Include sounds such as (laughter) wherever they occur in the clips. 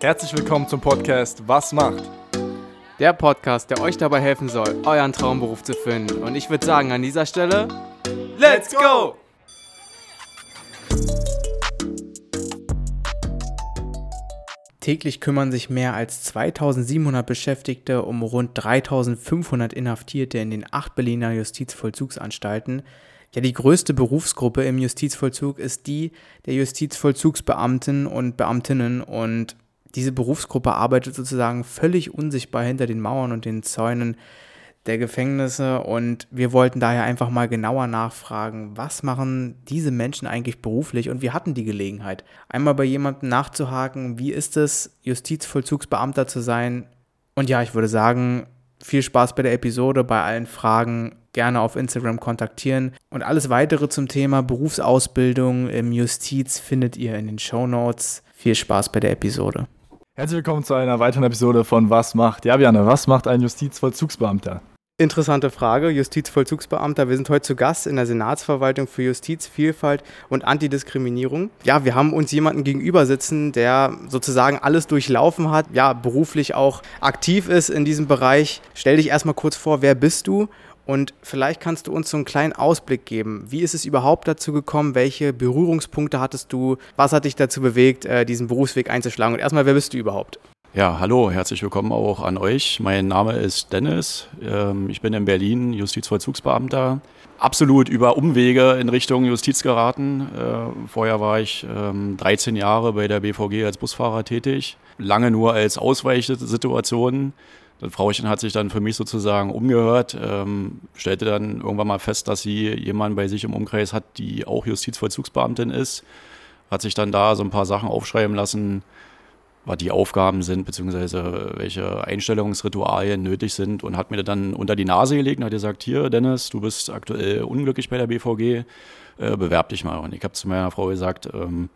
Herzlich willkommen zum Podcast Was macht? Der Podcast, der euch dabei helfen soll, euren Traumberuf zu finden. Und ich würde sagen, an dieser Stelle, Let's go! Täglich kümmern sich mehr als 2700 Beschäftigte um rund 3500 Inhaftierte in den acht Berliner Justizvollzugsanstalten. Ja, die größte Berufsgruppe im Justizvollzug ist die der Justizvollzugsbeamten und Beamtinnen und diese Berufsgruppe arbeitet sozusagen völlig unsichtbar hinter den Mauern und den Zäunen der Gefängnisse und wir wollten daher einfach mal genauer nachfragen, was machen diese Menschen eigentlich beruflich und wir hatten die Gelegenheit, einmal bei jemandem nachzuhaken, wie ist es, Justizvollzugsbeamter zu sein und ja, ich würde sagen, viel Spaß bei der Episode, bei allen Fragen gerne auf Instagram kontaktieren und alles weitere zum Thema Berufsausbildung im Justiz findet ihr in den Show Notes. Viel Spaß bei der Episode. Herzlich willkommen zu einer weiteren Episode von Was macht? Ja, Björn, was macht ein Justizvollzugsbeamter? Interessante Frage, Justizvollzugsbeamter. Wir sind heute zu Gast in der Senatsverwaltung für Justiz, Vielfalt und Antidiskriminierung. Ja, wir haben uns jemanden gegenüber sitzen, der sozusagen alles durchlaufen hat, ja, beruflich auch aktiv ist in diesem Bereich. Stell dich erstmal kurz vor, wer bist du und vielleicht kannst du uns so einen kleinen Ausblick geben. Wie ist es überhaupt dazu gekommen? Welche Berührungspunkte hattest du? Was hat dich dazu bewegt, äh, diesen Berufsweg einzuschlagen? Und erstmal, wer bist du überhaupt? Ja, hallo, herzlich willkommen auch an euch. Mein Name ist Dennis. Ähm, ich bin in Berlin Justizvollzugsbeamter. Absolut über Umwege in Richtung Justiz geraten. Äh, vorher war ich 13 ähm, Jahre bei der BVG als Busfahrer tätig. Lange nur als Ausweichsituation das Frauchen hat sich dann für mich sozusagen umgehört, ähm, stellte dann irgendwann mal fest, dass sie jemanden bei sich im Umkreis hat, die auch Justizvollzugsbeamtin ist. Hat sich dann da so ein paar Sachen aufschreiben lassen, was die Aufgaben sind, beziehungsweise welche Einstellungsritualien nötig sind und hat mir dann unter die Nase gelegt und hat gesagt, hier Dennis, du bist aktuell unglücklich bei der BVG, äh, bewerb dich mal. Und ich habe zu meiner Frau gesagt, ähm,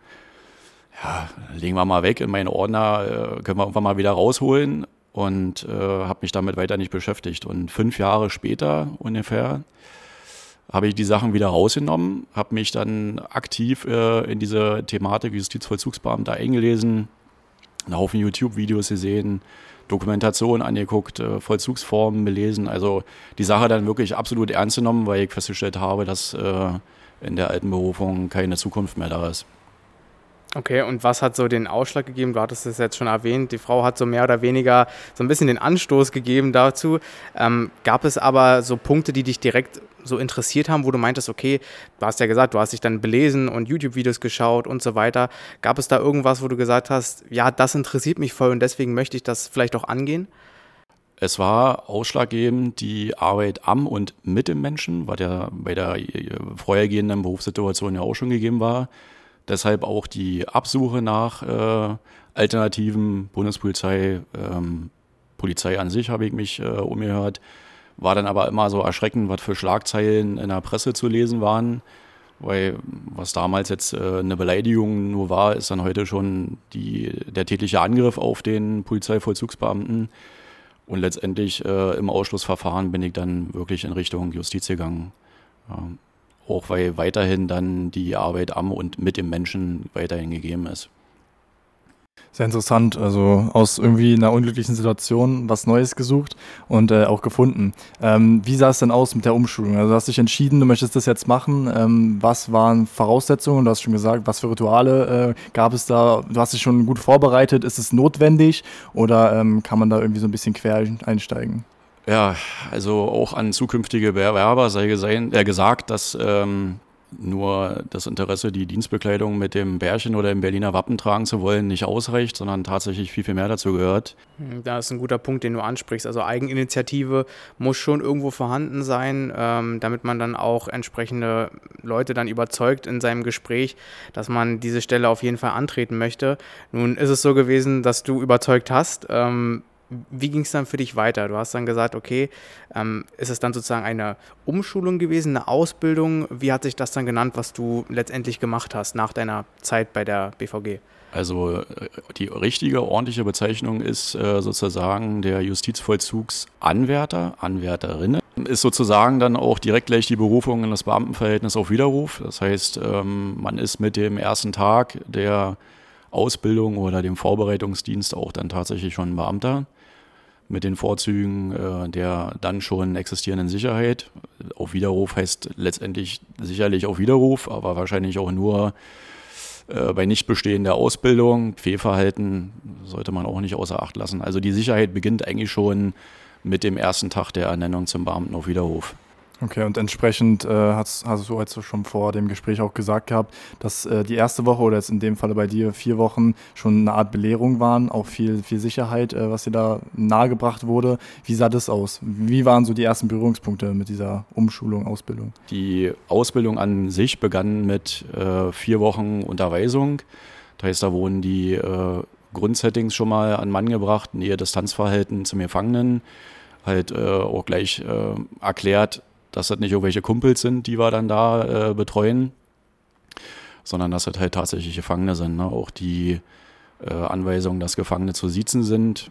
ja, legen wir mal weg in meinen Ordner, äh, können wir irgendwann mal wieder rausholen und äh, habe mich damit weiter nicht beschäftigt. Und fünf Jahre später ungefähr habe ich die Sachen wieder rausgenommen, habe mich dann aktiv äh, in diese Thematik Justizvollzugsbeamter eingelesen, einen Haufen YouTube-Videos gesehen, Dokumentation angeguckt, äh, Vollzugsformen belesen. Also die Sache dann wirklich absolut ernst genommen, weil ich festgestellt habe, dass äh, in der alten Berufung keine Zukunft mehr da ist. Okay, und was hat so den Ausschlag gegeben? Du hattest es jetzt schon erwähnt, die Frau hat so mehr oder weniger so ein bisschen den Anstoß gegeben dazu. Ähm, gab es aber so Punkte, die dich direkt so interessiert haben, wo du meintest, okay, du hast ja gesagt, du hast dich dann belesen und YouTube-Videos geschaut und so weiter. Gab es da irgendwas, wo du gesagt hast, ja, das interessiert mich voll und deswegen möchte ich das vielleicht auch angehen? Es war ausschlaggebend die Arbeit am und mit dem Menschen, was ja bei der äh, vorhergehenden Berufssituation ja auch schon gegeben war. Deshalb auch die Absuche nach äh, alternativen Bundespolizei, ähm, Polizei an sich habe ich mich äh, umgehört. War dann aber immer so erschreckend, was für Schlagzeilen in der Presse zu lesen waren. Weil was damals jetzt äh, eine Beleidigung nur war, ist dann heute schon die, der tätliche Angriff auf den Polizeivollzugsbeamten. Und letztendlich äh, im Ausschlussverfahren bin ich dann wirklich in Richtung Justiz gegangen. Ähm, auch weil weiterhin dann die Arbeit am und mit dem Menschen weiterhin gegeben ist. Sehr interessant, also aus irgendwie einer unglücklichen Situation was Neues gesucht und äh, auch gefunden. Ähm, wie sah es denn aus mit der Umschulung? Also du hast dich entschieden, du möchtest das jetzt machen. Ähm, was waren Voraussetzungen? Du hast schon gesagt, was für Rituale äh, gab es da? Du hast dich schon gut vorbereitet. Ist es notwendig oder ähm, kann man da irgendwie so ein bisschen quer einsteigen? Ja, also auch an zukünftige Bewerber sei gesehen, äh, gesagt, dass ähm, nur das Interesse, die Dienstbekleidung mit dem Bärchen oder dem Berliner Wappen tragen zu wollen, nicht ausreicht, sondern tatsächlich viel, viel mehr dazu gehört. Hm, da ist ein guter Punkt, den du ansprichst. Also Eigeninitiative muss schon irgendwo vorhanden sein, ähm, damit man dann auch entsprechende Leute dann überzeugt in seinem Gespräch, dass man diese Stelle auf jeden Fall antreten möchte. Nun ist es so gewesen, dass du überzeugt hast. Ähm, wie ging es dann für dich weiter? Du hast dann gesagt, okay, ähm, ist es dann sozusagen eine Umschulung gewesen, eine Ausbildung? Wie hat sich das dann genannt, was du letztendlich gemacht hast nach deiner Zeit bei der BVG? Also äh, die richtige, ordentliche Bezeichnung ist äh, sozusagen der Justizvollzugsanwärter, Anwärterinnen. Ist sozusagen dann auch direkt gleich die Berufung in das Beamtenverhältnis auf Widerruf. Das heißt, ähm, man ist mit dem ersten Tag der Ausbildung oder dem Vorbereitungsdienst auch dann tatsächlich schon ein Beamter mit den Vorzügen äh, der dann schon existierenden Sicherheit. Auf Widerruf heißt letztendlich sicherlich auf Widerruf, aber wahrscheinlich auch nur äh, bei Nichtbestehen der Ausbildung. Fehlverhalten sollte man auch nicht außer Acht lassen. Also die Sicherheit beginnt eigentlich schon mit dem ersten Tag der Ernennung zum Beamten auf Widerruf. Okay, und entsprechend äh, hast, hast du jetzt schon vor dem Gespräch auch gesagt gehabt, dass äh, die erste Woche oder jetzt in dem Falle bei dir vier Wochen schon eine Art Belehrung waren, auch viel, viel Sicherheit, äh, was dir da nahegebracht wurde. Wie sah das aus? Wie waren so die ersten Berührungspunkte mit dieser Umschulung, Ausbildung? Die Ausbildung an sich begann mit äh, vier Wochen Unterweisung. Das heißt, da wurden die äh, Grundsettings schon mal an Mann gebracht, Nähe-Distanzverhalten zum Gefangenen, halt äh, auch gleich erklärt, dass das nicht irgendwelche Kumpels sind, die wir dann da äh, betreuen, sondern dass das halt tatsächlich Gefangene sind. Ne? Auch die äh, Anweisung, dass Gefangene zu siezen sind,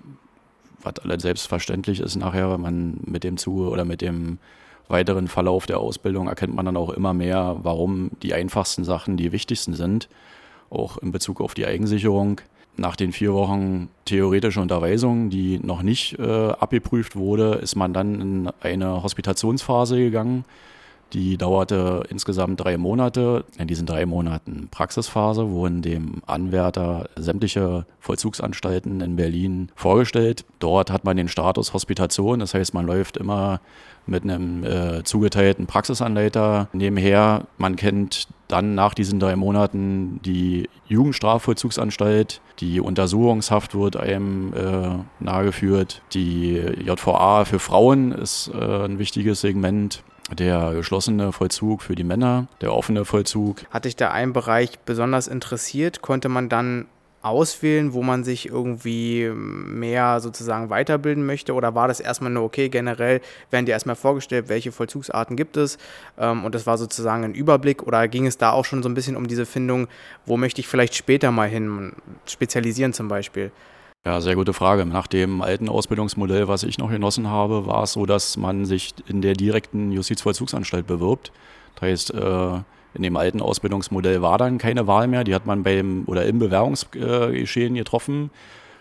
was alles selbstverständlich ist nachher, wenn man mit dem Zuge oder mit dem weiteren Verlauf der Ausbildung erkennt man dann auch immer mehr, warum die einfachsten Sachen die wichtigsten sind, auch in Bezug auf die Eigensicherung nach den vier Wochen theoretische Unterweisung, die noch nicht äh, abgeprüft wurde, ist man dann in eine Hospitationsphase gegangen. Die dauerte insgesamt drei Monate. In diesen drei Monaten Praxisphase wurden dem Anwärter sämtliche Vollzugsanstalten in Berlin vorgestellt. Dort hat man den Status Hospitation, das heißt, man läuft immer mit einem äh, zugeteilten Praxisanleiter nebenher. Man kennt dann nach diesen drei Monaten die Jugendstrafvollzugsanstalt, die Untersuchungshaft wird einem äh, nahegeführt, die JVA für Frauen ist äh, ein wichtiges Segment der geschlossene Vollzug für die Männer, der offene Vollzug. Hat dich da ein Bereich besonders interessiert? Konnte man dann auswählen, wo man sich irgendwie mehr sozusagen weiterbilden möchte? Oder war das erstmal nur okay, generell werden dir erstmal vorgestellt, welche Vollzugsarten gibt es? Ähm, und das war sozusagen ein Überblick? Oder ging es da auch schon so ein bisschen um diese Findung, wo möchte ich vielleicht später mal hin spezialisieren zum Beispiel? Ja, sehr gute Frage. Nach dem alten Ausbildungsmodell, was ich noch genossen habe, war es so, dass man sich in der direkten Justizvollzugsanstalt bewirbt. Das heißt, äh, in dem alten Ausbildungsmodell war dann keine Wahl mehr. Die hat man beim oder im Bewerbungsgeschehen getroffen.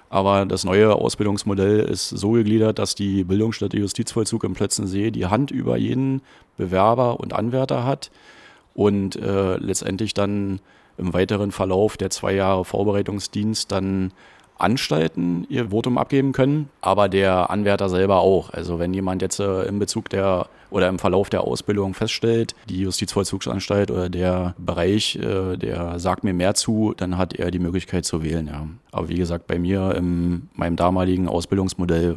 Aber das neue Ausbildungsmodell ist so gegliedert, dass die Bildungsstätte Justizvollzug im Plötzensee die Hand über jeden Bewerber und Anwärter hat und äh, letztendlich dann im weiteren Verlauf der zwei Jahre Vorbereitungsdienst dann Anstalten ihr Votum abgeben können, aber der Anwärter selber auch. Also wenn jemand jetzt äh, in Bezug der oder im Verlauf der Ausbildung feststellt, die Justizvollzugsanstalt oder der Bereich, äh, der sagt mir mehr zu, dann hat er die Möglichkeit zu wählen, ja. Aber wie gesagt, bei mir in meinem damaligen Ausbildungsmodell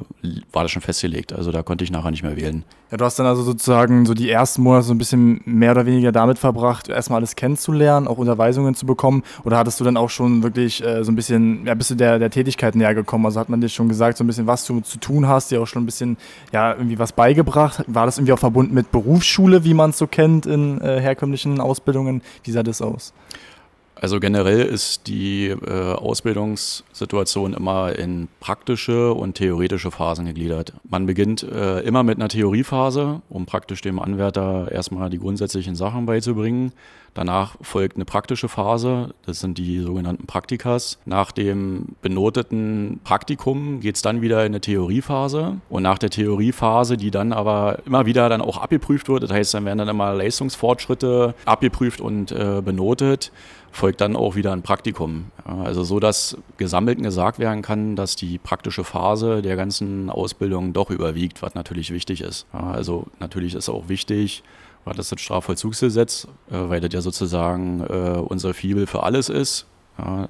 war das schon festgelegt. Also da konnte ich nachher nicht mehr wählen. Ja, du hast dann also sozusagen so die ersten Monate so ein bisschen mehr oder weniger damit verbracht, erstmal alles kennenzulernen, auch Unterweisungen zu bekommen. Oder hattest du dann auch schon wirklich äh, so ein bisschen, ja, bist du der, der Tätigkeit näher gekommen? Also hat man dir schon gesagt, so ein bisschen, was du zu tun hast, dir auch schon ein bisschen, ja, irgendwie was beigebracht? War das irgendwie auch verbunden mit Berufsschule, wie man es so kennt in äh, herkömmlichen Ausbildungen? Wie sah das aus? Also generell ist die äh, Ausbildungssituation immer in praktische und theoretische Phasen gegliedert. Man beginnt äh, immer mit einer Theoriephase, um praktisch dem Anwärter erstmal die grundsätzlichen Sachen beizubringen. Danach folgt eine praktische Phase, das sind die sogenannten Praktikas. Nach dem benoteten Praktikum geht es dann wieder in eine Theoriephase und nach der Theoriephase, die dann aber immer wieder dann auch abgeprüft wird, das heißt, dann werden dann immer Leistungsfortschritte abgeprüft und äh, benotet folgt dann auch wieder ein Praktikum. also so, dass gesammelt gesagt werden kann, dass die praktische Phase der ganzen Ausbildung doch überwiegt, was natürlich wichtig ist. also natürlich ist auch wichtig, was ist das Strafvollzugsgesetz, äh, weil das ja sozusagen äh, unsere Fibel für alles ist.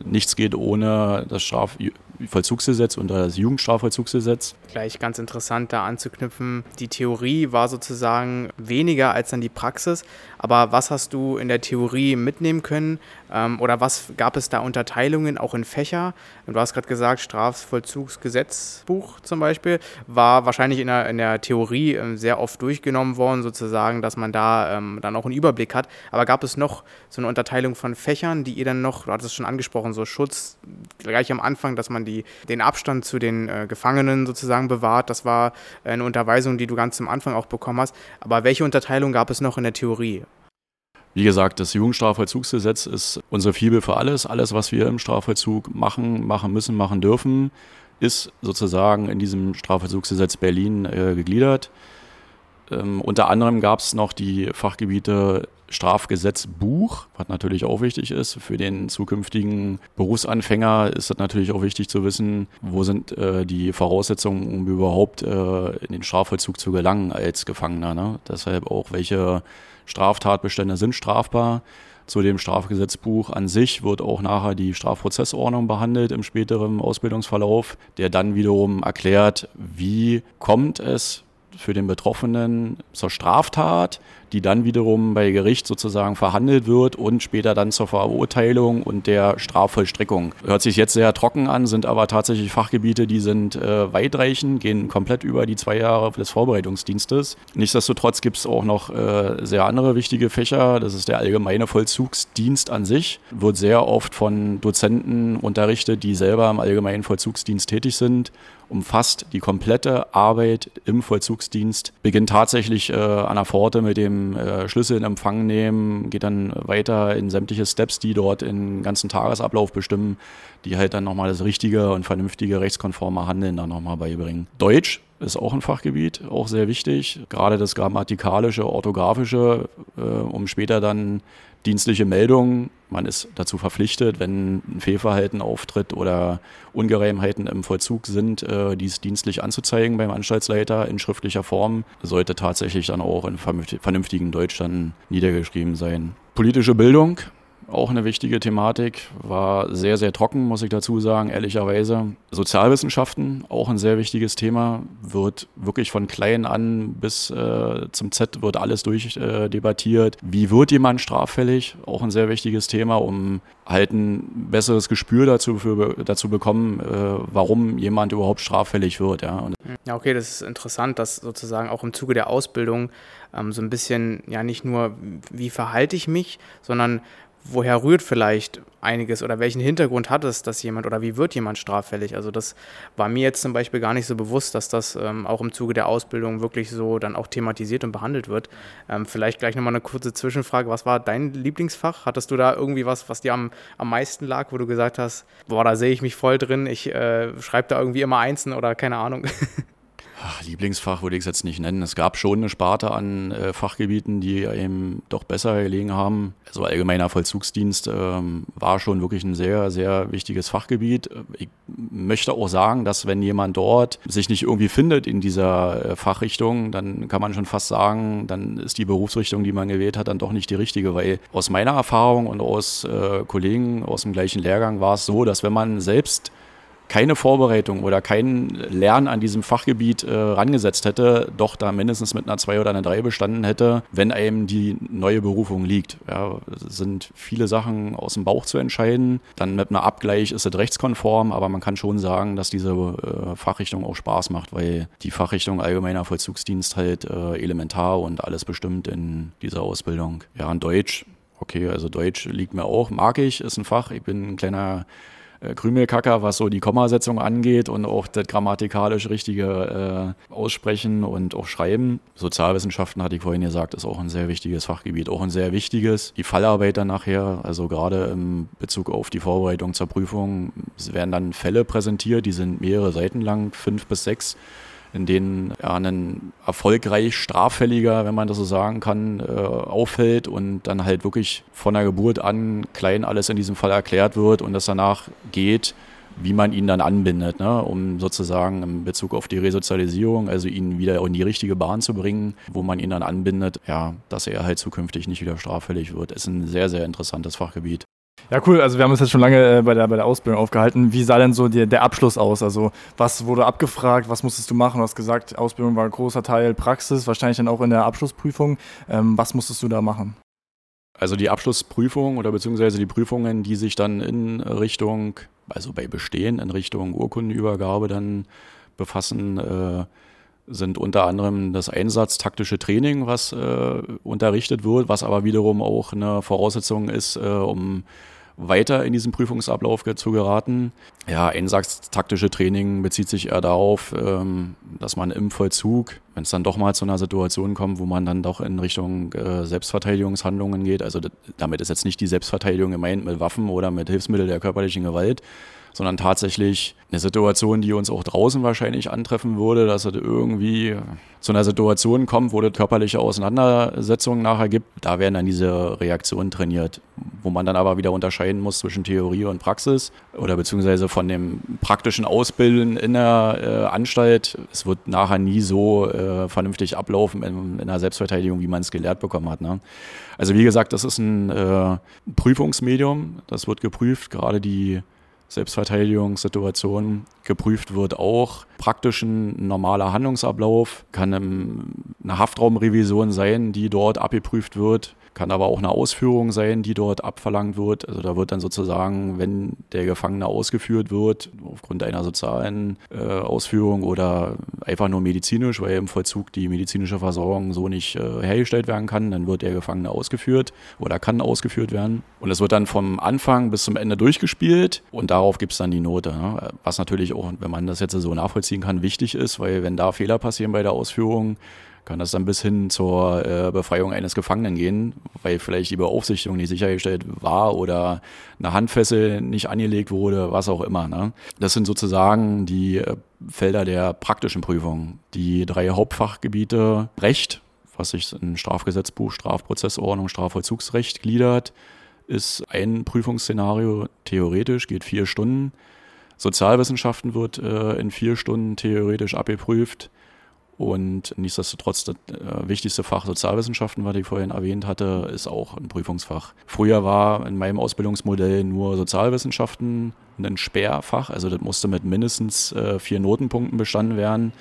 nichts geht ohne das Strafvollzugsgesetz und das Jugendstrafvollzugsgesetz. Gleich ganz interessant da anzuknüpfen. Die Theorie war sozusagen weniger als dann die Praxis. Aber was hast du in der Theorie mitnehmen können? Ähm, oder was gab es da Unterteilungen auch in Fächer? Du hast gerade gesagt, Strafvollzugsgesetzbuch zum Beispiel war wahrscheinlich in der, in der Theorie ähm, sehr oft durchgenommen worden, sozusagen, dass man da ähm, dann auch einen Überblick hat. Aber gab es noch so eine Unterteilung von Fächern, die ihr dann noch, du hattest es schon angesprochen, so Schutz gleich am Anfang, dass man die, den Abstand zu den äh, Gefangenen sozusagen bewahrt. Das war eine Unterweisung, die du ganz am Anfang auch bekommen hast. Aber welche Unterteilung gab es noch in der Theorie? Wie gesagt, das Jugendstrafvollzugsgesetz ist unsere Fibel für alles. Alles, was wir im Strafvollzug machen, machen müssen, machen dürfen, ist sozusagen in diesem Strafvollzugsgesetz Berlin äh, gegliedert. Ähm, unter anderem gab es noch die Fachgebiete Strafgesetzbuch, was natürlich auch wichtig ist. Für den zukünftigen Berufsanfänger ist es natürlich auch wichtig zu wissen, wo sind äh, die Voraussetzungen, um überhaupt äh, in den Strafvollzug zu gelangen als Gefangener. Ne? Deshalb auch, welche Straftatbestände sind strafbar. Zu dem Strafgesetzbuch an sich wird auch nachher die Strafprozessordnung behandelt im späteren Ausbildungsverlauf, der dann wiederum erklärt, wie kommt es für den Betroffenen zur Straftat, die dann wiederum bei Gericht sozusagen verhandelt wird und später dann zur Verurteilung und der Strafvollstreckung. Hört sich jetzt sehr trocken an, sind aber tatsächlich Fachgebiete, die sind äh, weitreichend, gehen komplett über die zwei Jahre des Vorbereitungsdienstes. Nichtsdestotrotz gibt es auch noch äh, sehr andere wichtige Fächer. Das ist der allgemeine Vollzugsdienst an sich. Wird sehr oft von Dozenten unterrichtet, die selber im allgemeinen Vollzugsdienst tätig sind umfasst die komplette Arbeit im Vollzugsdienst, beginnt tatsächlich äh, an der Pforte mit dem äh, Schlüssel in Empfang nehmen, geht dann weiter in sämtliche Steps, die dort den ganzen Tagesablauf bestimmen, die halt dann nochmal das richtige und vernünftige rechtskonforme Handeln dann nochmal beibringen. Deutsch ist auch ein Fachgebiet, auch sehr wichtig. Gerade das grammatikalische, orthografische, äh, um später dann dienstliche Meldungen. Man ist dazu verpflichtet, wenn ein Fehlverhalten auftritt oder Ungereimheiten im Vollzug sind, äh, dies dienstlich anzuzeigen beim Anstaltsleiter in schriftlicher Form. Sollte tatsächlich dann auch in vernünftigen Deutsch dann niedergeschrieben sein. Politische Bildung auch eine wichtige Thematik, war sehr, sehr trocken, muss ich dazu sagen, ehrlicherweise. Sozialwissenschaften, auch ein sehr wichtiges Thema, wird wirklich von klein an bis äh, zum Z wird alles durchdebattiert. Äh, Wie wird jemand straffällig? Auch ein sehr wichtiges Thema, um halt ein besseres Gespür dazu, für, dazu bekommen, äh, warum jemand überhaupt straffällig wird. Ja. Und ja, okay, das ist interessant, dass sozusagen auch im Zuge der Ausbildung ähm, so ein bisschen, ja, nicht nur, wie verhalte ich mich, sondern woher rührt vielleicht einiges oder welchen Hintergrund hat es, dass jemand oder wie wird jemand straffällig? Also das war mir jetzt zum Beispiel gar nicht so bewusst, dass das ähm, auch im Zuge der Ausbildung wirklich so dann auch thematisiert und behandelt wird. Ähm, vielleicht gleich nochmal eine kurze Zwischenfrage. Was war dein Lieblingsfach? Hattest du da irgendwie was, was dir am, am meisten lag, wo du gesagt hast, boah, da sehe ich mich voll drin, ich äh, schreibe da irgendwie immer Einsen oder keine Ahnung? (laughs) Ach, Lieblingsfach würde ich es jetzt nicht nennen. Es gab schon eine Sparte an äh, Fachgebieten, die eben doch besser gelegen haben. Also allgemeiner Vollzugsdienst ähm, war schon wirklich ein sehr, sehr wichtiges Fachgebiet. Ich möchte auch sagen, dass wenn jemand dort sich nicht irgendwie findet in dieser äh, Fachrichtung, dann kann man schon fast sagen, dann ist die Berufsrichtung, die man gewählt hat, dann doch nicht die richtige, weil aus meiner Erfahrung und aus äh, Kollegen aus dem gleichen Lehrgang war es so, dass wenn man selbst keine Vorbereitung oder kein Lernen an diesem Fachgebiet äh, rangesetzt hätte, doch da mindestens mit einer 2 oder einer 3 bestanden hätte, wenn einem die neue Berufung liegt. Ja, sind viele Sachen aus dem Bauch zu entscheiden. Dann mit einem Abgleich ist es rechtskonform, aber man kann schon sagen, dass diese äh, Fachrichtung auch Spaß macht, weil die Fachrichtung Allgemeiner Vollzugsdienst halt äh, elementar und alles bestimmt in dieser Ausbildung. Ja, in Deutsch, okay, also Deutsch liegt mir auch, mag ich, ist ein Fach. Ich bin ein kleiner Krümelkacker, was so die Kommasetzung angeht und auch das grammatikalisch richtige äh, Aussprechen und auch Schreiben. Sozialwissenschaften, hatte ich vorhin gesagt, ist auch ein sehr wichtiges Fachgebiet, auch ein sehr wichtiges. Die Fallarbeit dann nachher, also gerade im Bezug auf die Vorbereitung zur Prüfung, es werden dann Fälle präsentiert, die sind mehrere Seiten lang, fünf bis sechs in denen ja, ein erfolgreich Straffälliger, wenn man das so sagen kann, äh, auffällt und dann halt wirklich von der Geburt an klein alles in diesem Fall erklärt wird und das danach geht, wie man ihn dann anbindet, ne? um sozusagen in Bezug auf die Resozialisierung, also ihn wieder in die richtige Bahn zu bringen, wo man ihn dann anbindet, ja, dass er halt zukünftig nicht wieder straffällig wird. Ist ein sehr, sehr interessantes Fachgebiet. Ja, cool. Also wir haben uns jetzt schon lange äh, bei, der, bei der Ausbildung aufgehalten. Wie sah denn so die, der Abschluss aus? Also was wurde abgefragt? Was musstest du machen? Du hast gesagt, Ausbildung war ein großer Teil Praxis, wahrscheinlich dann auch in der Abschlussprüfung. Ähm, was musstest du da machen? Also die Abschlussprüfung oder beziehungsweise die Prüfungen, die sich dann in Richtung, also bei Bestehen in Richtung Urkundenübergabe dann befassen, äh, sind unter anderem das einsatztaktische Training, was äh, unterrichtet wird, was aber wiederum auch eine Voraussetzung ist, äh, um weiter in diesen Prüfungsablauf zu geraten. Ja, einsatztaktische Training bezieht sich eher darauf, ähm, dass man im Vollzug, wenn es dann doch mal zu einer Situation kommt, wo man dann doch in Richtung äh, Selbstverteidigungshandlungen geht, also damit ist jetzt nicht die Selbstverteidigung gemeint mit Waffen oder mit Hilfsmitteln der körperlichen Gewalt, sondern tatsächlich eine Situation, die uns auch draußen wahrscheinlich antreffen würde, dass es irgendwie zu einer Situation kommt, wo es körperliche Auseinandersetzungen nachher gibt. Da werden dann diese Reaktionen trainiert, wo man dann aber wieder unterscheiden muss zwischen Theorie und Praxis oder beziehungsweise von dem praktischen Ausbilden in der äh, Anstalt. Es wird nachher nie so äh, vernünftig ablaufen in, in der Selbstverteidigung, wie man es gelehrt bekommen hat. Ne? Also wie gesagt, das ist ein äh, Prüfungsmedium, das wird geprüft, gerade die Selbstverteidigungssituation geprüft wird auch. Praktisch ein normaler Handlungsablauf kann eine Haftraumrevision sein, die dort abgeprüft wird. Kann aber auch eine Ausführung sein, die dort abverlangt wird. Also da wird dann sozusagen, wenn der Gefangene ausgeführt wird, aufgrund einer sozialen äh, Ausführung oder einfach nur medizinisch, weil im Vollzug die medizinische Versorgung so nicht äh, hergestellt werden kann, dann wird der Gefangene ausgeführt oder kann ausgeführt werden. Und es wird dann vom Anfang bis zum Ende durchgespielt und darauf gibt es dann die Note. Ne? Was natürlich auch, wenn man das jetzt so nachvollziehen kann, wichtig ist, weil wenn da Fehler passieren bei der Ausführung, kann das dann bis hin zur äh, Befreiung eines Gefangenen gehen, weil vielleicht die Beaufsichtigung nicht sichergestellt war oder eine Handfessel nicht angelegt wurde, was auch immer. Ne? Das sind sozusagen die äh, Felder der praktischen Prüfung. Die drei Hauptfachgebiete Recht, was sich in Strafgesetzbuch, Strafprozessordnung, Strafvollzugsrecht gliedert, ist ein Prüfungsszenario. Theoretisch geht vier Stunden. Sozialwissenschaften wird äh, in vier Stunden theoretisch abgeprüft. Und nichtsdestotrotz, das äh, wichtigste Fach Sozialwissenschaften, was ich vorhin erwähnt hatte, ist auch ein Prüfungsfach. Früher war in meinem Ausbildungsmodell nur Sozialwissenschaften ein Sperrfach, also das musste mit mindestens äh, vier Notenpunkten bestanden werden.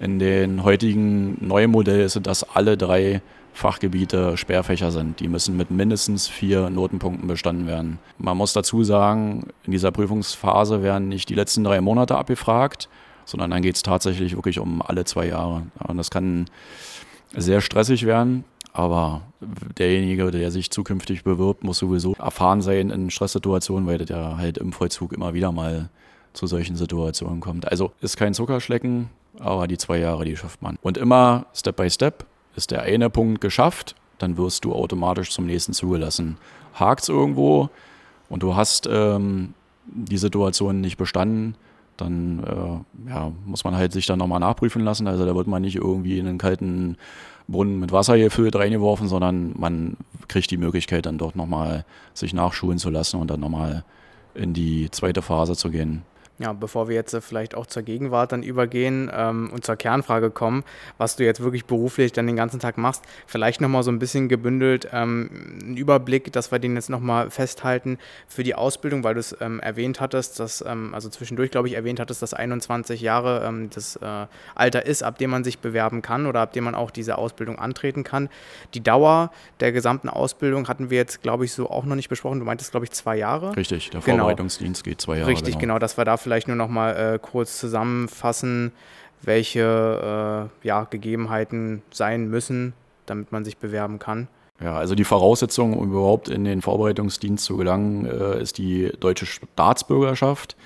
In den heutigen neuen Modell ist es, dass alle drei Fachgebiete Sperrfächer sind. Die müssen mit mindestens vier Notenpunkten bestanden werden. Man muss dazu sagen, in dieser Prüfungsphase werden nicht die letzten drei Monate abgefragt, sondern dann geht es tatsächlich wirklich um alle zwei Jahre. und das kann sehr stressig werden, aber derjenige, der sich zukünftig bewirbt, muss sowieso erfahren sein in Stresssituationen, weil der halt im Vollzug immer wieder mal zu solchen Situationen kommt. Also ist kein Zuckerschlecken, aber die zwei Jahre, die schafft man. Und immer Step by Step ist der eine Punkt geschafft, dann wirst du automatisch zum nächsten zugelassen. Hakt es irgendwo und du hast ähm, die Situation nicht bestanden, dann äh, ja, muss man halt sich dann nochmal nachprüfen lassen. Also da wird man nicht irgendwie in einen kalten Brunnen mit Wasser gefüllt reingeworfen, sondern man kriegt die Möglichkeit dann dort nochmal sich nachschulen zu lassen und dann nochmal in die zweite Phase zu gehen. Ja, bevor wir jetzt äh, vielleicht auch zur Gegenwart dann übergehen ähm, und zur Kernfrage kommen, was du jetzt wirklich beruflich dann den ganzen Tag machst, vielleicht nochmal so ein bisschen gebündelt ähm, einen Überblick, dass wir den jetzt nochmal festhalten für die Ausbildung, weil du es ähm, erwähnt hattest, dass, ähm, also zwischendurch glaube ich erwähnt hattest, dass 21 Jahre ähm, das äh, Alter ist, ab dem man sich bewerben kann oder ab dem man auch diese Ausbildung antreten kann. Die Dauer der gesamten Ausbildung hatten wir jetzt glaube ich so auch noch nicht besprochen. Du meintest glaube ich zwei Jahre. Richtig, der genau. Vorbereitungsdienst geht zwei Jahre. Richtig, genau, genau dass wir da vielleicht nur noch mal äh, kurz zusammenfassen, welche äh, ja, Gegebenheiten sein müssen, damit man sich bewerben kann. Ja, also die Voraussetzung, um überhaupt in den Vorbereitungsdienst zu gelangen, äh, ist die deutsche Staatsbürgerschaft.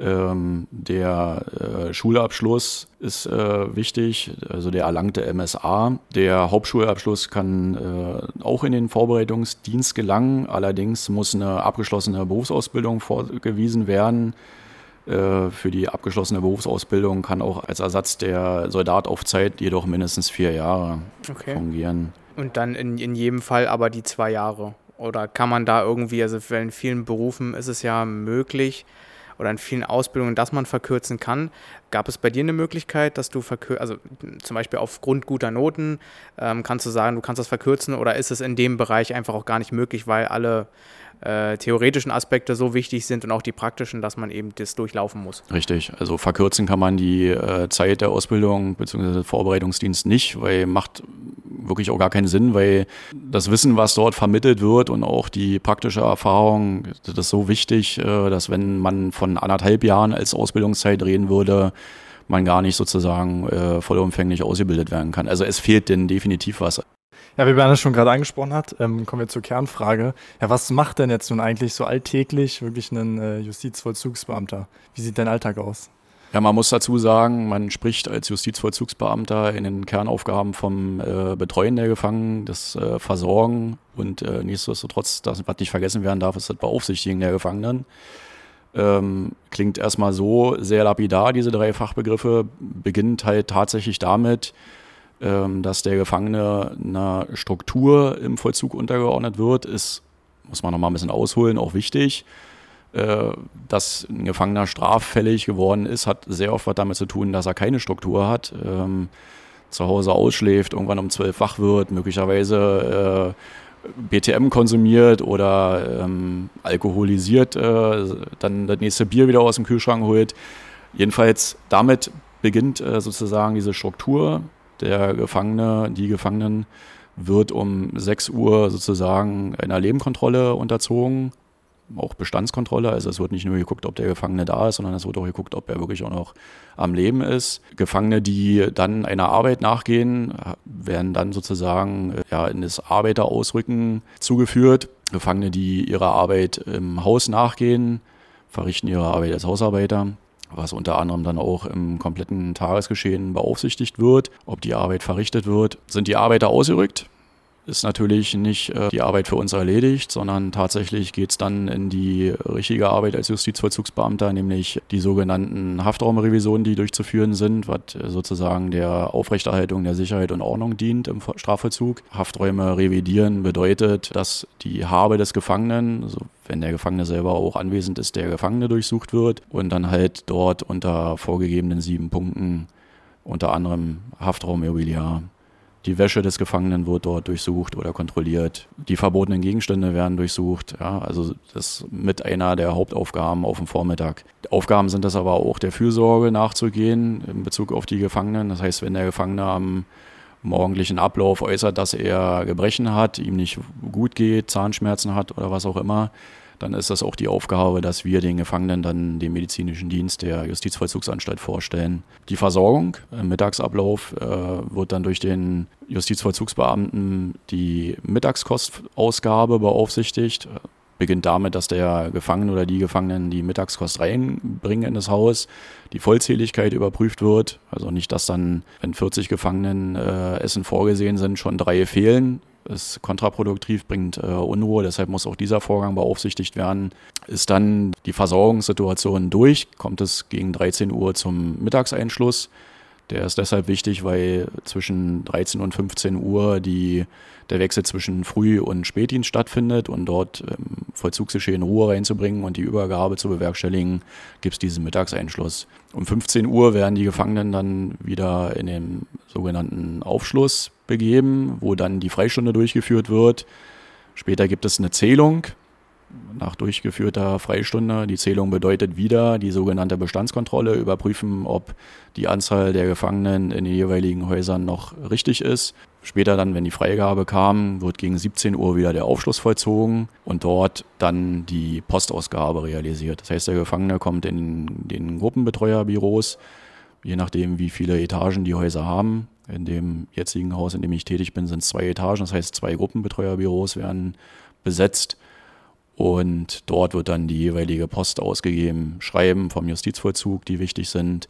Ähm, der äh, Schulabschluss ist äh, wichtig, also der erlangte MSA. Der Hauptschulabschluss kann äh, auch in den Vorbereitungsdienst gelangen. Allerdings muss eine abgeschlossene Berufsausbildung vorgewiesen werden. Äh, für die abgeschlossene Berufsausbildung kann auch als Ersatz der Soldat auf Zeit jedoch mindestens vier Jahre okay. fungieren. Und dann in, in jedem Fall aber die zwei Jahre. Oder kann man da irgendwie, also in vielen Berufen ist es ja möglich, oder in vielen Ausbildungen, dass man verkürzen kann. Gab es bei dir eine Möglichkeit, dass du verkürzen, also zum Beispiel aufgrund guter Noten, ähm, kannst du sagen, du kannst das verkürzen oder ist es in dem Bereich einfach auch gar nicht möglich, weil alle äh, theoretischen Aspekte so wichtig sind und auch die praktischen, dass man eben das durchlaufen muss. Richtig, also verkürzen kann man die äh, Zeit der Ausbildung bzw. Vorbereitungsdienst nicht, weil macht wirklich auch gar keinen Sinn, weil das Wissen, was dort vermittelt wird und auch die praktische Erfahrung, das ist so wichtig, äh, dass wenn man von anderthalb Jahren als Ausbildungszeit reden würde, man gar nicht sozusagen äh, vollumfänglich ausgebildet werden kann. Also es fehlt denn definitiv was. Ja, wie Bernd schon gerade angesprochen hat, ähm, kommen wir zur Kernfrage. Ja, was macht denn jetzt nun eigentlich so alltäglich wirklich ein äh, Justizvollzugsbeamter? Wie sieht dein Alltag aus? Ja, man muss dazu sagen, man spricht als Justizvollzugsbeamter in den Kernaufgaben vom äh, Betreuen der Gefangenen, das äh, Versorgen und äh, nichtsdestotrotz, das, was nicht vergessen werden darf, ist das Beaufsichtigen der Gefangenen. Ähm, klingt erstmal so sehr lapidar, diese drei Fachbegriffe, beginnt halt tatsächlich damit, dass der Gefangene einer Struktur im Vollzug untergeordnet wird, ist, muss man nochmal ein bisschen ausholen, auch wichtig. Äh, dass ein Gefangener straffällig geworden ist, hat sehr oft was damit zu tun, dass er keine Struktur hat, ähm, zu Hause ausschläft, irgendwann um zwölf wach wird, möglicherweise äh, BTM konsumiert oder ähm, alkoholisiert, äh, dann das nächste Bier wieder aus dem Kühlschrank holt. Jedenfalls damit beginnt sozusagen diese Struktur der Gefangene, die Gefangenen wird um 6 Uhr sozusagen einer Lebenkontrolle unterzogen, auch Bestandskontrolle. Also es wird nicht nur geguckt, ob der Gefangene da ist, sondern es wird auch geguckt, ob er wirklich auch noch am Leben ist. Gefangene, die dann einer Arbeit nachgehen, werden dann sozusagen ja, in das Arbeiterausrücken zugeführt. Gefangene, die ihrer Arbeit im Haus nachgehen, verrichten ihre Arbeit als Hausarbeiter was unter anderem dann auch im kompletten Tagesgeschehen beaufsichtigt wird, ob die Arbeit verrichtet wird. Sind die Arbeiter ausgerückt? Ist natürlich nicht äh, die Arbeit für uns erledigt, sondern tatsächlich geht es dann in die richtige Arbeit als Justizvollzugsbeamter, nämlich die sogenannten Haftraumrevisionen, die durchzuführen sind, was sozusagen der Aufrechterhaltung der Sicherheit und Ordnung dient im Strafvollzug. Hafträume revidieren bedeutet, dass die Habe des Gefangenen, also wenn der Gefangene selber auch anwesend ist, der Gefangene durchsucht wird und dann halt dort unter vorgegebenen sieben Punkten unter anderem Haftraummobiliar die Wäsche des Gefangenen wird dort durchsucht oder kontrolliert. Die verbotenen Gegenstände werden durchsucht. Ja, also das ist mit einer der Hauptaufgaben auf dem Vormittag. Aufgaben sind es aber auch der Fürsorge nachzugehen in Bezug auf die Gefangenen. Das heißt, wenn der Gefangene am morgendlichen Ablauf äußert, dass er Gebrechen hat, ihm nicht gut geht, Zahnschmerzen hat oder was auch immer, dann ist das auch die Aufgabe, dass wir den Gefangenen dann den medizinischen Dienst der Justizvollzugsanstalt vorstellen. Die Versorgung im Mittagsablauf äh, wird dann durch den Justizvollzugsbeamten die Mittagskostausgabe beaufsichtigt. Beginnt damit, dass der Gefangene oder die Gefangenen die Mittagskost reinbringen in das Haus, die Vollzähligkeit überprüft wird. Also nicht, dass dann, wenn 40 Gefangenen äh, Essen vorgesehen sind, schon drei fehlen ist kontraproduktiv, bringt äh, Unruhe, deshalb muss auch dieser Vorgang beaufsichtigt werden. Ist dann die Versorgungssituation durch, kommt es gegen 13 Uhr zum Mittagseinschluss. Der ist deshalb wichtig, weil zwischen 13 und 15 Uhr die, der Wechsel zwischen Früh- und Spätdienst stattfindet und dort ähm, Vollzugsgeschehen Ruhe reinzubringen und die Übergabe zu bewerkstelligen, gibt es diesen Mittagseinschluss. Um 15 Uhr werden die Gefangenen dann wieder in den sogenannten Aufschluss begeben, wo dann die Freistunde durchgeführt wird. Später gibt es eine Zählung nach durchgeführter Freistunde. Die Zählung bedeutet wieder die sogenannte Bestandskontrolle, überprüfen, ob die Anzahl der Gefangenen in den jeweiligen Häusern noch richtig ist. Später dann, wenn die Freigabe kam, wird gegen 17 Uhr wieder der Aufschluss vollzogen und dort dann die Postausgabe realisiert. Das heißt, der Gefangene kommt in den Gruppenbetreuerbüros, je nachdem, wie viele Etagen die Häuser haben. In dem jetzigen Haus, in dem ich tätig bin, sind es zwei Etagen. Das heißt, zwei Gruppenbetreuerbüros werden besetzt und dort wird dann die jeweilige Post ausgegeben, Schreiben vom Justizvollzug, die wichtig sind.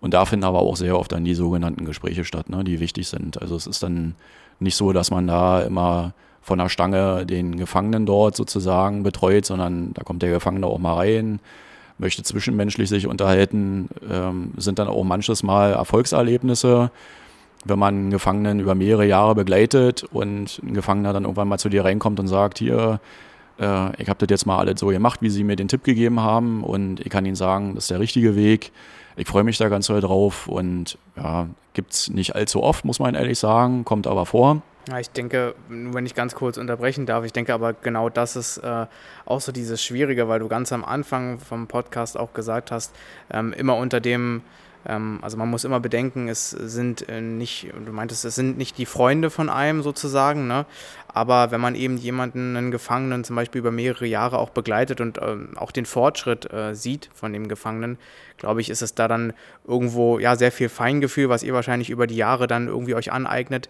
Und da finden aber auch sehr oft dann die sogenannten Gespräche statt, ne, die wichtig sind. Also es ist dann nicht so, dass man da immer von der Stange den Gefangenen dort sozusagen betreut, sondern da kommt der Gefangene auch mal rein, möchte zwischenmenschlich sich unterhalten, ähm, sind dann auch manches Mal Erfolgserlebnisse, wenn man einen Gefangenen über mehrere Jahre begleitet und ein Gefangener dann irgendwann mal zu dir reinkommt und sagt, hier, äh, ich habe das jetzt mal alles so gemacht, wie Sie mir den Tipp gegeben haben und ich kann Ihnen sagen, das ist der richtige Weg. Ich freue mich da ganz doll drauf und ja, gibt es nicht allzu oft, muss man ehrlich sagen, kommt aber vor. Ja, ich denke, wenn ich ganz kurz unterbrechen darf, ich denke aber genau das ist äh, auch so dieses Schwierige, weil du ganz am Anfang vom Podcast auch gesagt hast, ähm, immer unter dem Ähm, also man muss immer bedenken, es sind äh, nicht, du meintest, es sind nicht die Freunde von einem sozusagen, ne? Aber wenn man eben jemanden, einen Gefangenen zum Beispiel über mehrere Jahre auch begleitet und ähm, auch den Fortschritt äh, sieht von dem Gefangenen, glaube ich, ist es da dann irgendwo ja sehr viel Feingefühl, was ihr wahrscheinlich über die Jahre dann irgendwie euch aneignet,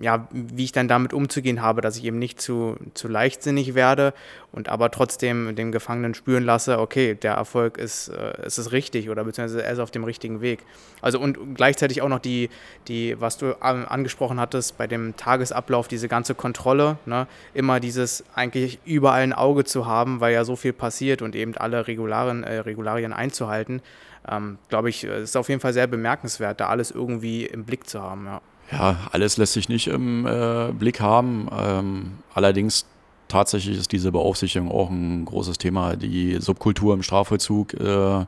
ja, wie ich dann damit umzugehen habe, dass ich eben nicht zu, zu leichtsinnig werde und aber trotzdem dem Gefangenen spüren lasse, okay, der Erfolg ist, äh, ist es richtig oder beziehungsweise er ist auf dem richtigen Weg. Also und gleichzeitig auch noch die, die was du angesprochen hattest, bei dem Tagesablauf, diese ganze Kontrolle, ne, immer dieses eigentlich überall ein Auge zu haben, weil ja so viel passiert und eben alle Regularien, äh, Regularien einzuhalten ähm, glaube ich, äh, ist auf jeden Fall sehr bemerkenswert, da alles irgendwie im Blick zu haben. Ja, ja alles lässt sich nicht im äh, Blick haben. Ähm, allerdings tatsächlich ist diese Beaufsichtigung auch ein großes Thema. Die Subkultur im Strafvollzug äh,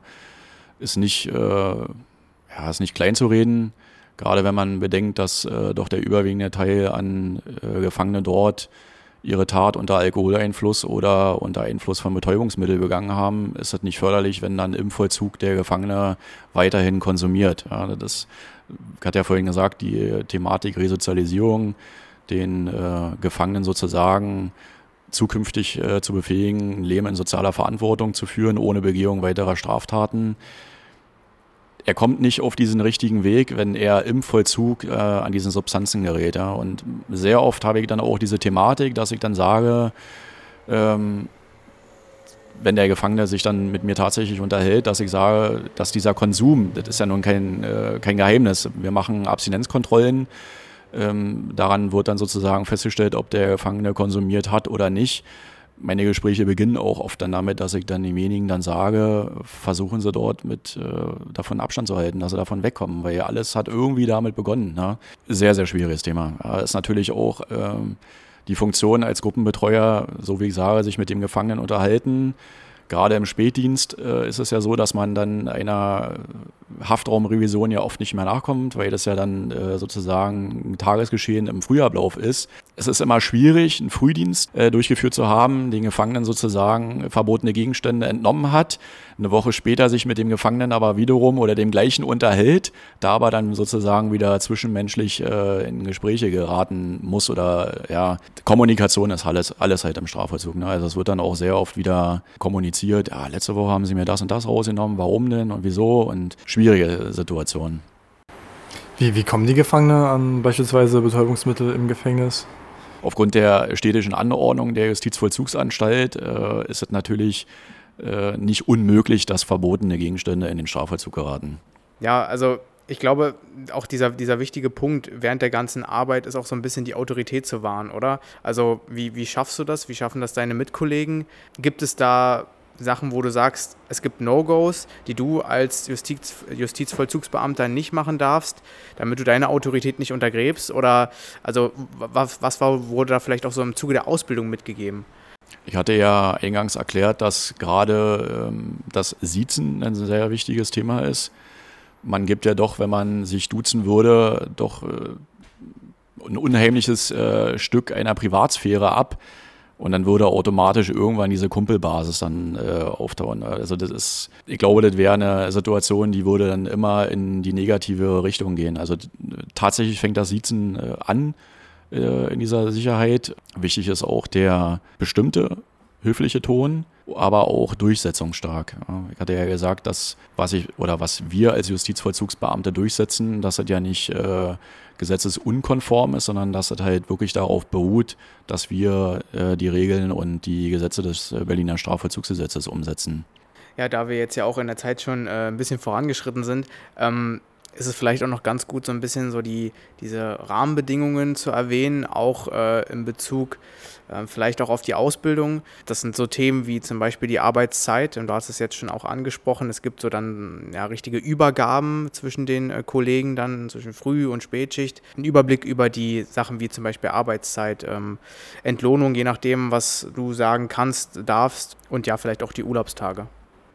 ist nicht, äh, ja, ist nicht klein zu reden. Gerade wenn man bedenkt, dass äh, doch der überwiegende Teil an äh, Gefangenen dort ihre Tat unter Alkoholeinfluss oder unter Einfluss von Betäubungsmitteln begangen haben, ist es nicht förderlich, wenn dann im Vollzug der Gefangene weiterhin konsumiert. Ja, das hat ja vorhin gesagt, die Thematik Resozialisierung, den äh, Gefangenen sozusagen zukünftig äh, zu befähigen, ein Leben in sozialer Verantwortung zu führen, ohne Begehung weiterer Straftaten er kommt nicht auf diesen richtigen Weg, wenn er im Vollzug äh, an diesen Substanzen gerät. Ja. Und sehr oft habe ich dann auch diese Thematik, dass ich dann sage, ähm, wenn der Gefangene sich dann mit mir tatsächlich unterhält, dass ich sage, dass dieser Konsum, das ist ja nun kein, äh, kein Geheimnis. Wir machen Abstinenzkontrollen. Ähm, daran wird dann sozusagen festgestellt, ob der Gefangene konsumiert hat oder nicht meine Gespräche beginnen auch oft dann damit, dass ich dann demjenigen dann sage, versuchen Sie dort mit äh, davon Abstand zu halten, dass Sie davon wegkommen, weil ja alles hat irgendwie damit begonnen. Ne? Sehr, sehr schwieriges Thema. Ja, ist natürlich auch ähm, die Funktion als Gruppenbetreuer, so wie ich sage, sich mit dem Gefangenen unterhalten. Gerade im Spätdienst äh, ist es ja so, dass man dann einer Haftraumrevision ja oft nicht mehr nachkommt, weil das ja dann äh, sozusagen ein Tagesgeschehen im Frühablauf ist. Es ist immer schwierig, einen Frühdienst äh, durchgeführt zu haben, den Gefangenen sozusagen verbotene Gegenstände entnommen hat, eine Woche später sich mit dem Gefangenen aber wiederum oder dem gleichen unterhält, da aber dann sozusagen wieder zwischenmenschlich äh, in Gespräche geraten muss oder ja, Kommunikation ist alles, alles halt im Strafvollzug. Ne? Also es wird dann auch sehr oft wieder kommuniziert, ja, letzte Woche haben sie mir das und das rausgenommen, warum denn und wieso und schwierige Situation. Wie, wie kommen die Gefangenen an beispielsweise Betäubungsmittel im Gefängnis? Aufgrund der städtischen Anordnung der Justizvollzugsanstalt äh, ist es natürlich äh, nicht unmöglich, dass verbotene Gegenstände in den Strafvollzug geraten. Ja, also ich glaube, auch dieser, dieser wichtige Punkt während der ganzen Arbeit ist auch so ein bisschen die Autorität zu wahren, oder? Also wie, wie schaffst du das? Wie schaffen das deine Mitkollegen? Gibt es da Sachen, wo du sagst, es gibt No-Gos, die du als Justiz, Justizvollzugsbeamter nicht machen darfst, damit du deine Autorität nicht untergräbst? Oder also was, was war, wurde da vielleicht auch so im Zuge der Ausbildung mitgegeben? Ich hatte ja eingangs erklärt, dass gerade ähm, das Siezen ein sehr wichtiges Thema ist. Man gibt ja doch, wenn man sich duzen würde, doch äh, ein unheimliches äh, Stück einer Privatsphäre ab und dann würde automatisch irgendwann diese Kumpelbasis dann äh, auftauchen. Also das ist, ich glaube, das wäre eine Situation, die würde dann immer in die negative Richtung gehen. Also tatsächlich fängt das Siezen äh, an äh, in dieser Sicherheit. Wichtig ist auch der bestimmte höfliche Ton, aber auch durchsetzungsstark. Ich hatte ja gesagt, dass was ich oder was wir als Justizvollzugsbeamte durchsetzen, dass das ja nicht äh, gesetzesunkonform ist, sondern dass es halt wirklich darauf beruht, dass wir äh, die Regeln und die Gesetze des äh, Berliner Strafvollzugsgesetzes umsetzen. Ja, da wir jetzt ja auch in der Zeit schon äh, ein bisschen vorangeschritten sind, ähm, ist es vielleicht auch noch ganz gut, so ein bisschen so die, diese Rahmenbedingungen zu erwähnen, auch äh, in Bezug äh, vielleicht auch auf die Ausbildung. Das sind so Themen wie zum Beispiel die Arbeitszeit, und du hast es jetzt schon auch angesprochen, es gibt so dann ja, richtige Übergaben zwischen den äh, Kollegen, dann zwischen Früh- und Spätschicht. Ein Überblick über die Sachen wie zum Beispiel Arbeitszeit, ähm, Entlohnung, je nachdem, was du sagen kannst, darfst und ja, vielleicht auch die Urlaubstage.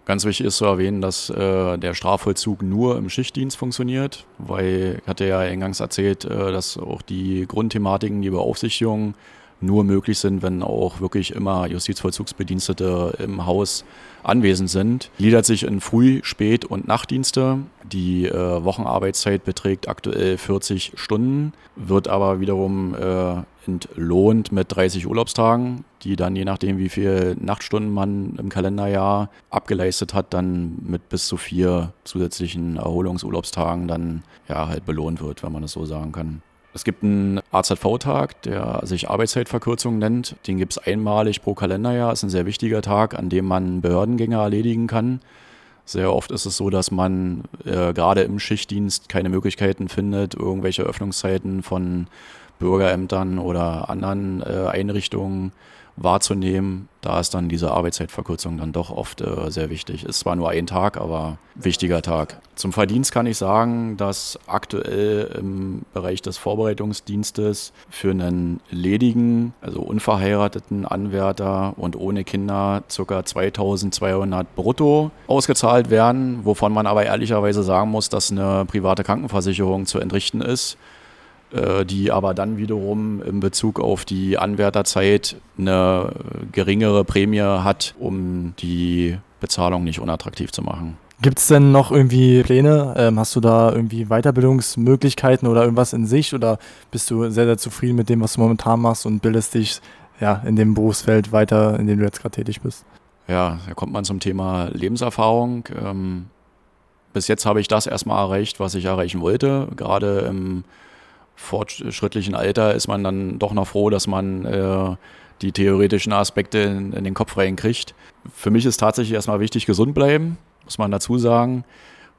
Ganz wichtig ist zu erwähnen, dass äh, der Strafvollzug nur im Schichtdienst funktioniert, weil ich hatte ja eingangs erzählt, äh, dass auch die Grundthematiken, die Beaufsichtigung nur möglich sind, wenn auch wirklich immer Justizvollzugsbedienstete im Haus anwesend sind. Gliedert sich in Früh-, Spät- und Nachtdienste. Die äh, Wochenarbeitszeit beträgt aktuell 40 Stunden, wird aber wiederum äh, entlohnt mit 30 Urlaubstagen, die dann je nachdem, wie viele Nachtstunden man im Kalenderjahr abgeleistet hat, dann mit bis zu vier zusätzlichen Erholungsurlaubstagen dann ja halt belohnt wird, wenn man es so sagen kann. Es gibt einen AZV-Tag, der sich Arbeitszeitverkürzung nennt. Den gibt es einmalig pro Kalenderjahr. Das ist ein sehr wichtiger Tag, an dem man Behördengänge erledigen kann. Sehr oft ist es so, dass man äh, gerade im Schichtdienst keine Möglichkeiten findet, irgendwelche Öffnungszeiten von Bürgerämtern oder anderen äh, Einrichtungen wahrzunehmen. Da ist dann diese Arbeitszeitverkürzung dann doch oft äh, sehr wichtig. Ist zwar nur ein Tag, aber wichtiger Tag. Zum Verdienst kann ich sagen, dass aktuell im Bereich des Vorbereitungsdienstes für einen ledigen, also unverheirateten Anwärter und ohne Kinder ca. 2200 brutto ausgezahlt werden, wovon man aber ehrlicherweise sagen muss, dass eine private Krankenversicherung zu entrichten ist die aber dann wiederum in Bezug auf die Anwärterzeit eine geringere Prämie hat, um die Bezahlung nicht unattraktiv zu machen. Gibt es denn noch irgendwie Pläne? Ähm, hast du da irgendwie Weiterbildungsmöglichkeiten oder irgendwas in Sicht oder bist du sehr, sehr zufrieden mit dem, was du momentan machst und bildest dich ja, in dem Berufsfeld weiter, in dem du jetzt gerade tätig bist? Ja, da kommt man zum Thema Lebenserfahrung. Ähm, bis jetzt habe ich das erstmal erreicht, was ich erreichen wollte. Gerade im fortschrittlichen Alter ist man dann doch noch froh, dass man äh, die theoretischen Aspekte in, in den Kopf reinkriegt. Für mich ist tatsächlich erstmal wichtig, gesund bleiben, muss man dazu sagen.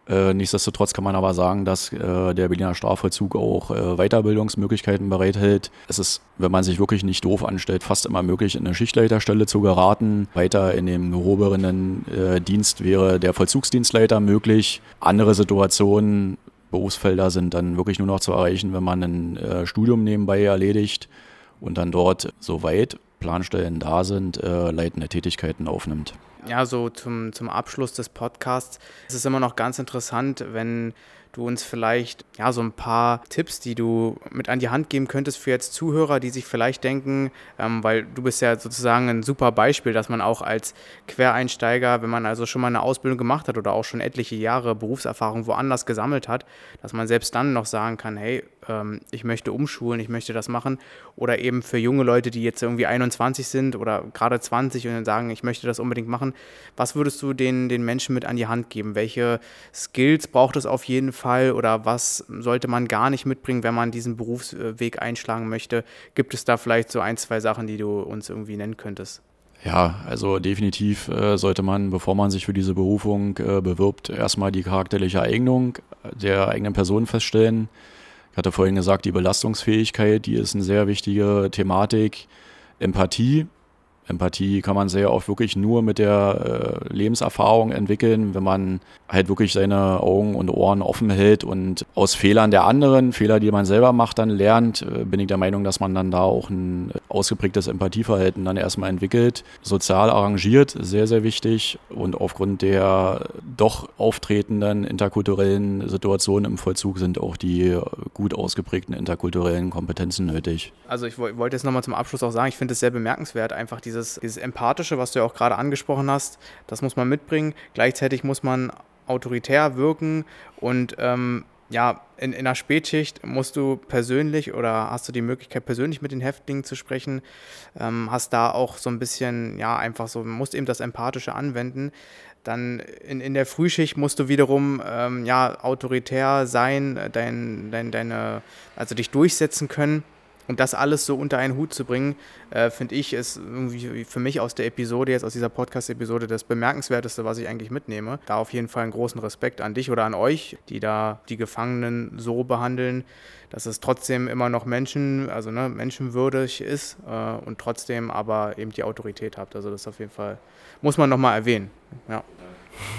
Äh, nichtsdestotrotz kann man aber sagen, dass äh, der Berliner Strafvollzug auch äh, Weiterbildungsmöglichkeiten bereithält. Es ist, wenn man sich wirklich nicht doof anstellt, fast immer möglich, in eine Schichtleiterstelle zu geraten. Weiter in dem gehobenen äh, Dienst wäre der Vollzugsdienstleiter möglich. Andere Situationen Berufsfelder sind dann wirklich nur noch zu erreichen, wenn man ein äh, Studium nebenbei erledigt und dann dort, soweit Planstellen da sind, äh, leitende Tätigkeiten aufnimmt. Ja, so zum, zum Abschluss des Podcasts. Ist es immer noch ganz interessant, wenn du uns vielleicht ja so ein paar Tipps, die du mit an die Hand geben könntest für jetzt Zuhörer, die sich vielleicht denken, ähm, weil du bist ja sozusagen ein super Beispiel, dass man auch als Quereinsteiger, wenn man also schon mal eine Ausbildung gemacht hat oder auch schon etliche Jahre Berufserfahrung woanders gesammelt hat, dass man selbst dann noch sagen kann, hey, ähm, ich möchte umschulen, ich möchte das machen. Oder eben für junge Leute, die jetzt irgendwie 21 sind oder gerade 20 und dann sagen, ich möchte das unbedingt machen. Was würdest du den, den Menschen mit an die Hand geben? Welche Skills braucht es auf jeden Fall oder was sollte man gar nicht mitbringen, wenn man diesen Berufsweg einschlagen möchte? Gibt es da vielleicht so ein, zwei Sachen, die du uns irgendwie nennen könntest? Ja, also definitiv äh, sollte man, bevor man sich für diese Berufung äh, bewirbt, erstmal die charakterliche Eignung der eigenen Person feststellen. Ich hatte vorhin gesagt, die Belastungsfähigkeit, die ist eine sehr wichtige Thematik. Empathie Empathie kann man sehr oft wirklich nur mit der äh, Lebenserfahrung entwickeln, wenn man halt wirklich seine Augen und Ohren offen hält und aus Fehlern der anderen, Fehler, die man selber macht, dann lernt, äh, bin ich der Meinung, dass man dann da auch ein ausgeprägtes Empathieverhalten dann erstmal entwickelt. Sozial arrangiert, sehr, sehr wichtig und aufgrund der doch auftretenden interkulturellen Situationen im Vollzug sind auch die gut ausgeprägten interkulturellen Kompetenzen nötig. Also ich wollte jetzt nochmal zum Abschluss auch sagen, ich finde es sehr bemerkenswert, einfach diese dieses, dieses Empathische, was du ja auch gerade angesprochen hast, das muss man mitbringen. Gleichzeitig muss man autoritär wirken und ähm, ja, in, in einer Spätschicht musst du persönlich oder hast du die Möglichkeit, persönlich mit den Häftlingen zu sprechen, ähm, hast da auch so ein bisschen, ja, einfach so, musst eben das Empathische anwenden. Dann in, in der Frühschicht musst du wiederum ähm, ja, autoritär sein, dein, dein, deine, also dich durchsetzen können. Und das alles so unter einen Hut zu bringen, äh, finde ich, ist irgendwie für mich aus der Episode, jetzt aus dieser Podcast-Episode, das Bemerkenswerteste, was ich eigentlich mitnehme. Da auf jeden Fall einen großen Respekt an dich oder an euch, die da die Gefangenen so behandeln, dass es trotzdem immer noch Menschen, also ne, menschenwürdig ist äh, und trotzdem aber eben die Autorität habt. Also das auf jeden Fall, muss man nochmal erwähnen. Ja.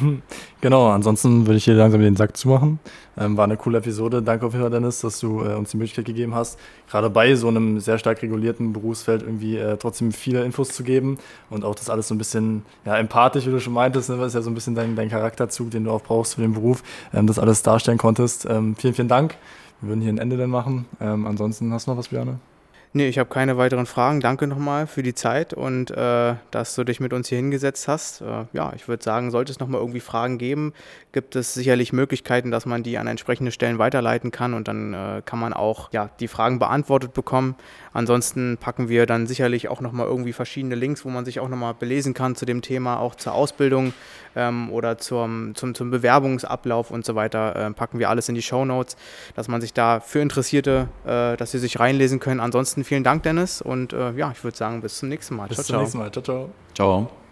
(laughs) Genau, ansonsten würde ich hier langsam den Sack zumachen. Ähm, war eine coole Episode. Danke auf jeden Fall, Dennis, dass du äh, uns die Möglichkeit gegeben hast, gerade bei so einem sehr stark regulierten Berufsfeld irgendwie äh, trotzdem viele Infos zu geben und auch das alles so ein bisschen ja, empathisch, wie du schon meintest, ne? das ist ja so ein bisschen dein, dein Charakterzug, den du auch brauchst für den Beruf, ähm, das alles darstellen konntest. Ähm, vielen, vielen Dank. Wir würden hier ein Ende dann machen. Ähm, ansonsten hast du noch was, Björn? Nee, ich habe keine weiteren Fragen. Danke nochmal für die Zeit und äh, dass du dich mit uns hier hingesetzt hast. Äh, ja, ich würde sagen, sollte es nochmal irgendwie Fragen geben, gibt es sicherlich Möglichkeiten, dass man die an entsprechende Stellen weiterleiten kann und dann äh, kann man auch ja, die Fragen beantwortet bekommen. Ansonsten packen wir dann sicherlich auch nochmal irgendwie verschiedene Links, wo man sich auch nochmal belesen kann zu dem Thema, auch zur Ausbildung ähm, oder zum, zum, zum Bewerbungsablauf und so weiter. Äh, packen wir alles in die Show Notes, dass man sich da für Interessierte, äh, dass sie sich reinlesen können. Ansonsten vielen Dank, Dennis. Und äh, ja, ich würde sagen, bis zum nächsten Mal. Bis ciao, zum ciao. nächsten Mal. Ciao, ciao. Ciao.